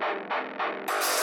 you